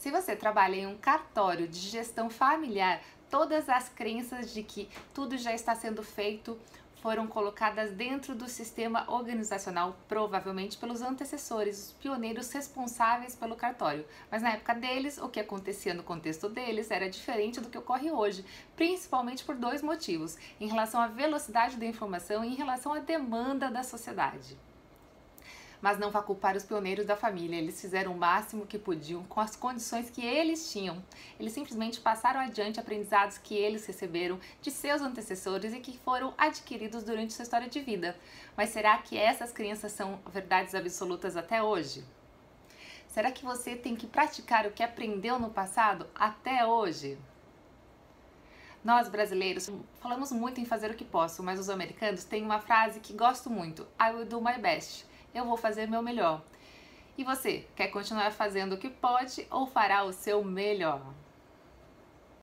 Se você trabalha em um cartório de gestão familiar, todas as crenças de que tudo já está sendo feito foram colocadas dentro do sistema organizacional, provavelmente pelos antecessores, os pioneiros responsáveis pelo cartório. Mas na época deles, o que acontecia no contexto deles era diferente do que ocorre hoje, principalmente por dois motivos: em relação à velocidade da informação e em relação à demanda da sociedade mas não vá culpar os pioneiros da família. Eles fizeram o máximo que podiam com as condições que eles tinham. Eles simplesmente passaram adiante aprendizados que eles receberam de seus antecessores e que foram adquiridos durante sua história de vida. Mas será que essas crenças são verdades absolutas até hoje? Será que você tem que praticar o que aprendeu no passado até hoje? Nós brasileiros falamos muito em fazer o que posso, mas os americanos têm uma frase que gosto muito: I will do my best eu vou fazer meu melhor. E você, quer continuar fazendo o que pode ou fará o seu melhor?